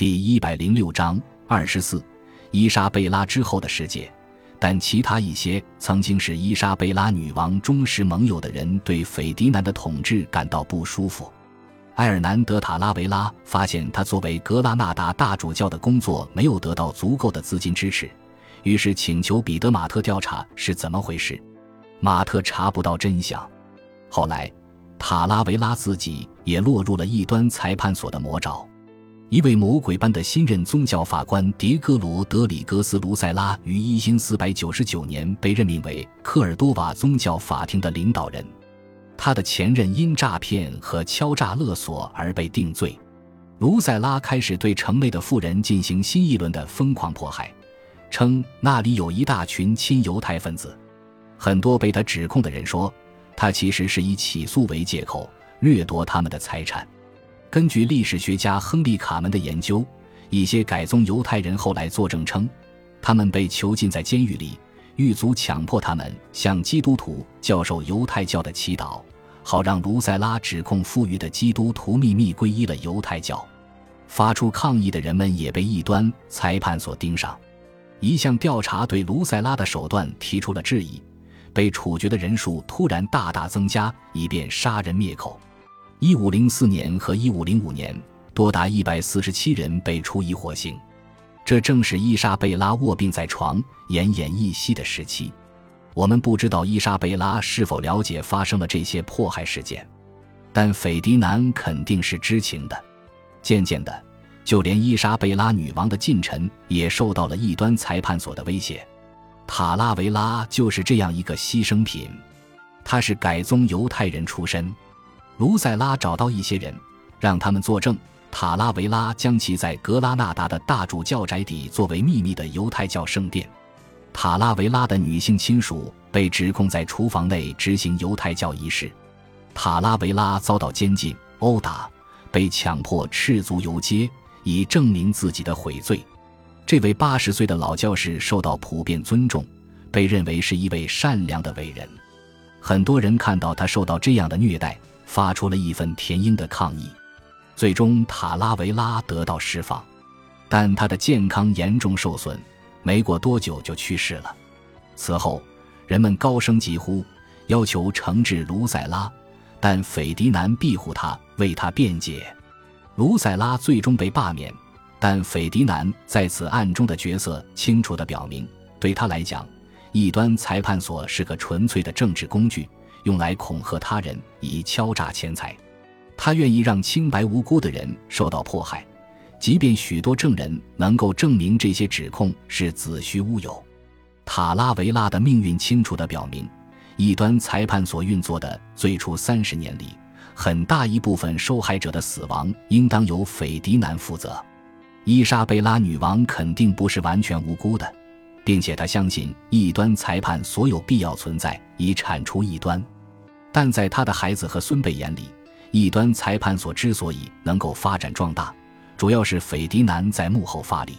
第一百零六章二十四，伊莎贝拉之后的世界。但其他一些曾经是伊莎贝拉女王忠实盟友的人对斐迪南的统治感到不舒服。埃尔南德·塔拉维拉发现他作为格拉纳达大主教的工作没有得到足够的资金支持，于是请求彼得·马特调查是怎么回事。马特查不到真相。后来，塔拉维拉自己也落入了异端裁判所的魔爪。一位魔鬼般的新任宗教法官迭戈罗·德里格斯·卢塞拉于一千四百九十九年被任命为科尔多瓦宗教法庭的领导人。他的前任因诈骗和敲诈勒索而被定罪。卢塞拉开始对城内的富人进行新一轮的疯狂迫害，称那里有一大群亲犹太分子。很多被他指控的人说，他其实是以起诉为借口掠夺他们的财产。根据历史学家亨利·卡门的研究，一些改宗犹太人后来作证称，他们被囚禁在监狱里，狱卒强迫他们向基督徒教授犹太教的祈祷，好让卢塞拉指控富裕的基督徒秘密皈依了犹太教。发出抗议的人们也被异端裁判所盯上。一项调查对卢塞拉的手段提出了质疑，被处决的人数突然大大增加，以便杀人灭口。一五零四年和一五零五年，多达一百四十七人被处以火刑。这正是伊莎贝拉卧病在床、奄奄一息的时期。我们不知道伊莎贝拉是否了解发生了这些迫害事件，但斐迪南肯定是知情的。渐渐的，就连伊莎贝拉女王的近臣也受到了异端裁判所的威胁。塔拉维拉就是这样一个牺牲品。他是改宗犹太人出身。卢塞拉找到一些人，让他们作证。塔拉维拉将其在格拉纳达的大主教宅邸作为秘密的犹太教圣殿。塔拉维拉的女性亲属被指控在厨房内执行犹太教仪式。塔拉维拉遭到监禁、殴打，被强迫赤足游街，以证明自己的悔罪。这位八十岁的老教士受到普遍尊重，被认为是一位善良的伟人。很多人看到他受到这样的虐待。发出了一份填膺的抗议，最终塔拉维拉得到释放，但他的健康严重受损，没过多久就去世了。此后，人们高声疾呼，要求惩治卢塞拉，但斐迪南庇护他，为他辩解。卢塞拉最终被罢免，但斐迪南在此案中的角色清楚地表明，对他来讲，异端裁判所是个纯粹的政治工具。用来恐吓他人，以敲诈钱财。他愿意让清白无辜的人受到迫害，即便许多证人能够证明这些指控是子虚乌有。塔拉维拉的命运清楚地表明，异端裁判所运作的最初三十年里，很大一部分受害者的死亡应当由斐迪南负责。伊莎贝拉女王肯定不是完全无辜的。并且他相信异端裁判所有必要存在以铲除异端，但在他的孩子和孙辈眼里，异端裁判所之所以能够发展壮大，主要是斐迪南在幕后发力。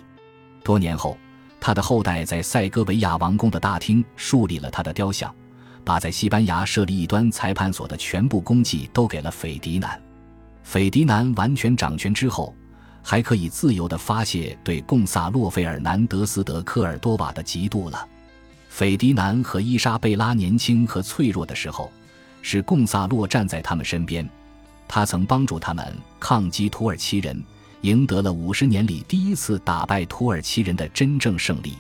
多年后，他的后代在塞戈维亚王宫的大厅树立了他的雕像，把在西班牙设立异端裁判所的全部功绩都给了斐迪南。斐迪南完全掌权之后。还可以自由地发泄对贡萨洛·费尔南德斯·德科尔多瓦的嫉妒了。斐迪南和伊莎贝拉年轻和脆弱的时候，是贡萨洛站在他们身边，他曾帮助他们抗击土耳其人，赢得了五十年里第一次打败土耳其人的真正胜利。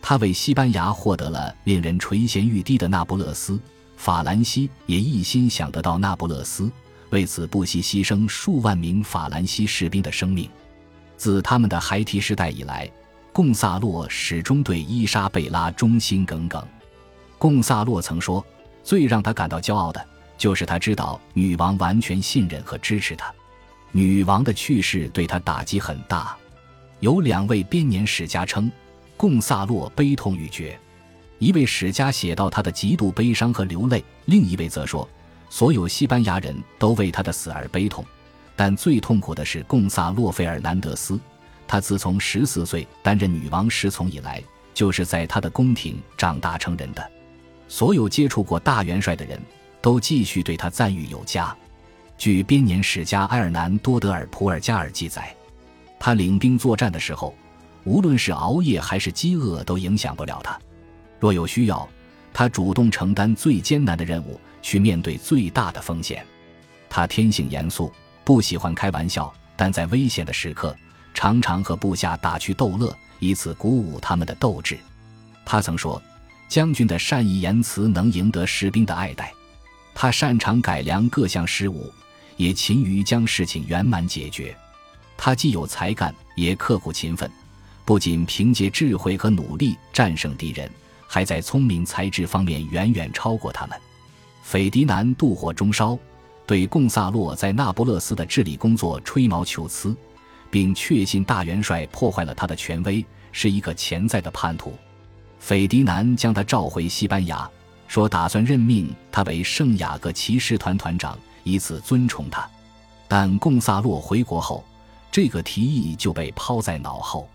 他为西班牙获得了令人垂涎欲滴的那不勒斯，法兰西也一心想得到那不勒斯。为此不惜牺牲数万名法兰西士兵的生命。自他们的孩提时代以来，贡萨洛始终对伊莎贝拉忠心耿耿。贡萨洛曾说：“最让他感到骄傲的，就是他知道女王完全信任和支持他。”女王的去世对他打击很大。有两位编年史家称，贡萨洛悲痛欲绝。一位史家写到他的极度悲伤和流泪，另一位则说。所有西班牙人都为他的死而悲痛，但最痛苦的是贡萨洛·费尔南德斯。他自从十四岁担任女王侍从以来，就是在他的宫廷长大成人的。所有接触过大元帅的人都继续对他赞誉有加。据编年史家埃尔南多·德尔普尔加尔记载，他领兵作战的时候，无论是熬夜还是饥饿都影响不了他。若有需要，他主动承担最艰难的任务，去面对最大的风险。他天性严肃，不喜欢开玩笑，但在危险的时刻，常常和部下打趣逗乐，以此鼓舞他们的斗志。他曾说：“将军的善意言辞能赢得士兵的爱戴。”他擅长改良各项事务，也勤于将事情圆满解决。他既有才干，也刻苦勤奋，不仅凭借智慧和努力战胜敌人，还在聪明才智方面远远超过他们。斐迪南妒火中烧，对贡萨洛在那不勒斯的治理工作吹毛求疵，并确信大元帅破坏了他的权威，是一个潜在的叛徒。斐迪南将他召回西班牙，说打算任命他为圣雅各骑士团团长，以此尊崇他。但贡萨洛回国后。这个提议就被抛在脑后。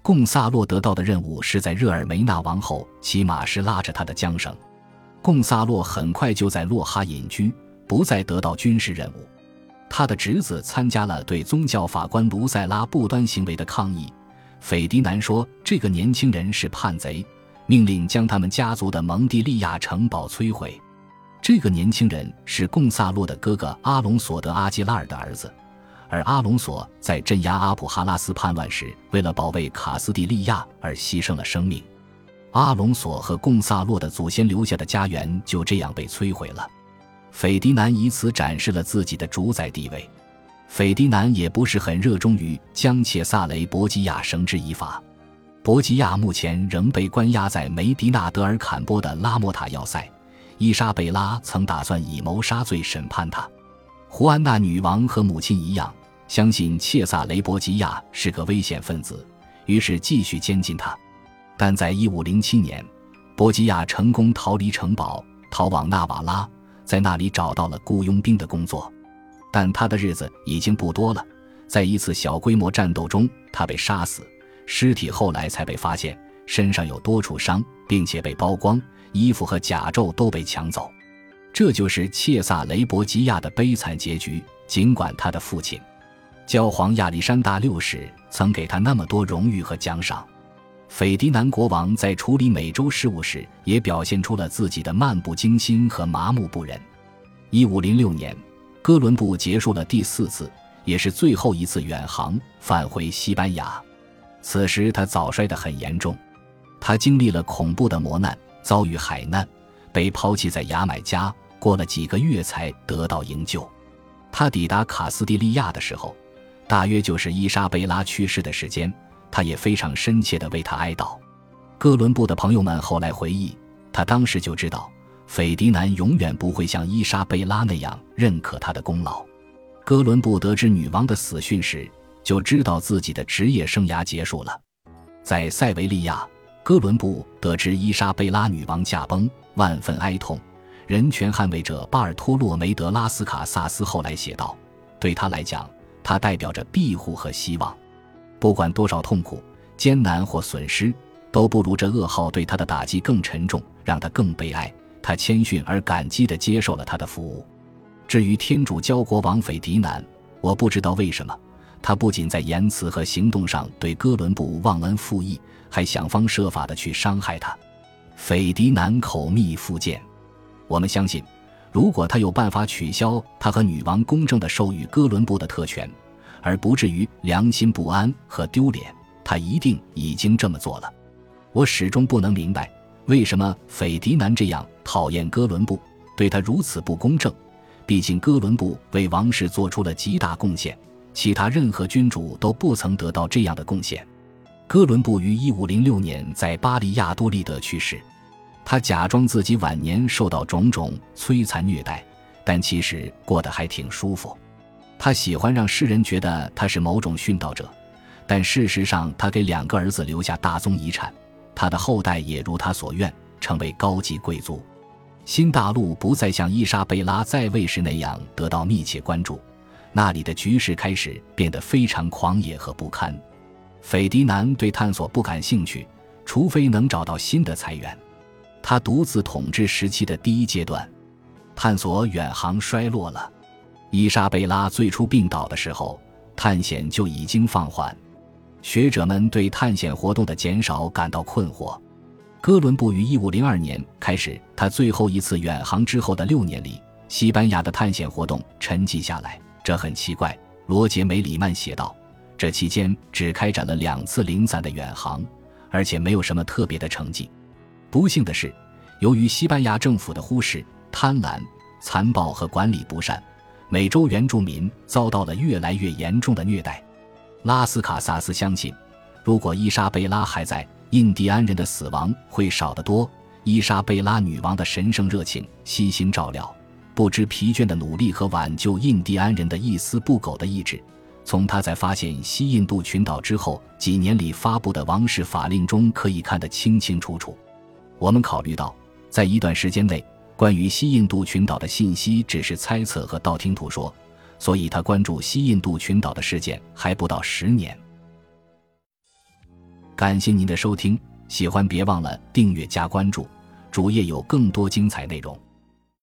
贡萨洛得到的任务是在热尔梅纳王后骑马时拉着他的缰绳。贡萨洛很快就在洛哈隐居，不再得到军事任务。他的侄子参加了对宗教法官卢塞拉不端行为的抗议。斐迪南说：“这个年轻人是叛贼，命令将他们家族的蒙蒂利亚城堡摧毁。”这个年轻人是贡萨洛的哥哥阿隆索德阿基拉尔的儿子。而阿隆索在镇压阿普哈拉斯叛乱时，为了保卫卡斯蒂利亚而牺牲了生命。阿隆索和贡萨洛的祖先留下的家园就这样被摧毁了。斐迪南以此展示了自己的主宰地位。斐迪南也不是很热衷于将切萨雷博吉亚绳之以法。博吉亚目前仍被关押在梅迪纳德尔坎波的拉莫塔要塞。伊莎贝拉曾打算以谋杀罪审判他。胡安娜女王和母亲一样。相信切萨雷博吉亚是个危险分子，于是继续监禁他。但在1507年，博吉亚成功逃离城堡，逃往纳瓦拉，在那里找到了雇佣兵的工作。但他的日子已经不多了。在一次小规模战斗中，他被杀死，尸体后来才被发现，身上有多处伤，并且被剥光，衣服和甲胄都被抢走。这就是切萨雷博吉亚的悲惨结局。尽管他的父亲。教皇亚历山大六世曾给他那么多荣誉和奖赏，斐迪南国王在处理美洲事务时也表现出了自己的漫不经心和麻木不仁。一五零六年，哥伦布结束了第四次，也是最后一次远航，返回西班牙。此时他早衰得很严重，他经历了恐怖的磨难，遭遇海难，被抛弃在牙买加，过了几个月才得到营救。他抵达卡斯蒂利亚的时候。大约就是伊莎贝拉去世的时间，他也非常深切地为他哀悼。哥伦布的朋友们后来回忆，他当时就知道，斐迪南永远不会像伊莎贝拉那样认可他的功劳。哥伦布得知女王的死讯时，就知道自己的职业生涯结束了。在塞维利亚，哥伦布得知伊莎贝拉女王驾崩，万分哀痛。人权捍卫者巴尔托洛梅德拉斯卡萨斯后来写道：“对他来讲。”他代表着庇护和希望，不管多少痛苦、艰难或损失，都不如这噩耗对他的打击更沉重，让他更悲哀。他谦逊而感激地接受了他的服务。至于天主教国王斐迪南，我不知道为什么，他不仅在言辞和行动上对哥伦布忘恩负义，还想方设法地去伤害他。斐迪南口蜜腹剑，我们相信。如果他有办法取消他和女王公正的授予哥伦布的特权，而不至于良心不安和丢脸，他一定已经这么做了。我始终不能明白，为什么斐迪南这样讨厌哥伦布，对他如此不公正。毕竟哥伦布为王室做出了极大贡献，其他任何君主都不曾得到这样的贡献。哥伦布于1506年在巴黎亚多利德去世。他假装自己晚年受到种种摧残虐待，但其实过得还挺舒服。他喜欢让世人觉得他是某种殉道者，但事实上他给两个儿子留下大宗遗产，他的后代也如他所愿成为高级贵族。新大陆不再像伊莎贝拉在位时那样得到密切关注，那里的局势开始变得非常狂野和不堪。斐迪南对探索不感兴趣，除非能找到新的财源。他独自统治时期的第一阶段，探索远航衰落了。伊莎贝拉最初病倒的时候，探险就已经放缓。学者们对探险活动的减少感到困惑。哥伦布于1502年开始他最后一次远航之后的六年里，西班牙的探险活动沉寂下来。这很奇怪，罗杰·梅里曼写道。这期间只开展了两次零散的远航，而且没有什么特别的成绩。不幸的是，由于西班牙政府的忽视、贪婪、残暴和管理不善，美洲原住民遭到了越来越严重的虐待。拉斯卡萨斯相信，如果伊莎贝拉还在，印第安人的死亡会少得多。伊莎贝拉女王的神圣热情、悉心照料、不知疲倦的努力和挽救印第安人的一丝不苟的意志。从他在发现西印度群岛之后几年里发布的王室法令中可以看得清清楚楚。我们考虑到，在一段时间内，关于西印度群岛的信息只是猜测和道听途说，所以他关注西印度群岛的事件还不到十年。感谢您的收听，喜欢别忘了订阅加关注，主页有更多精彩内容。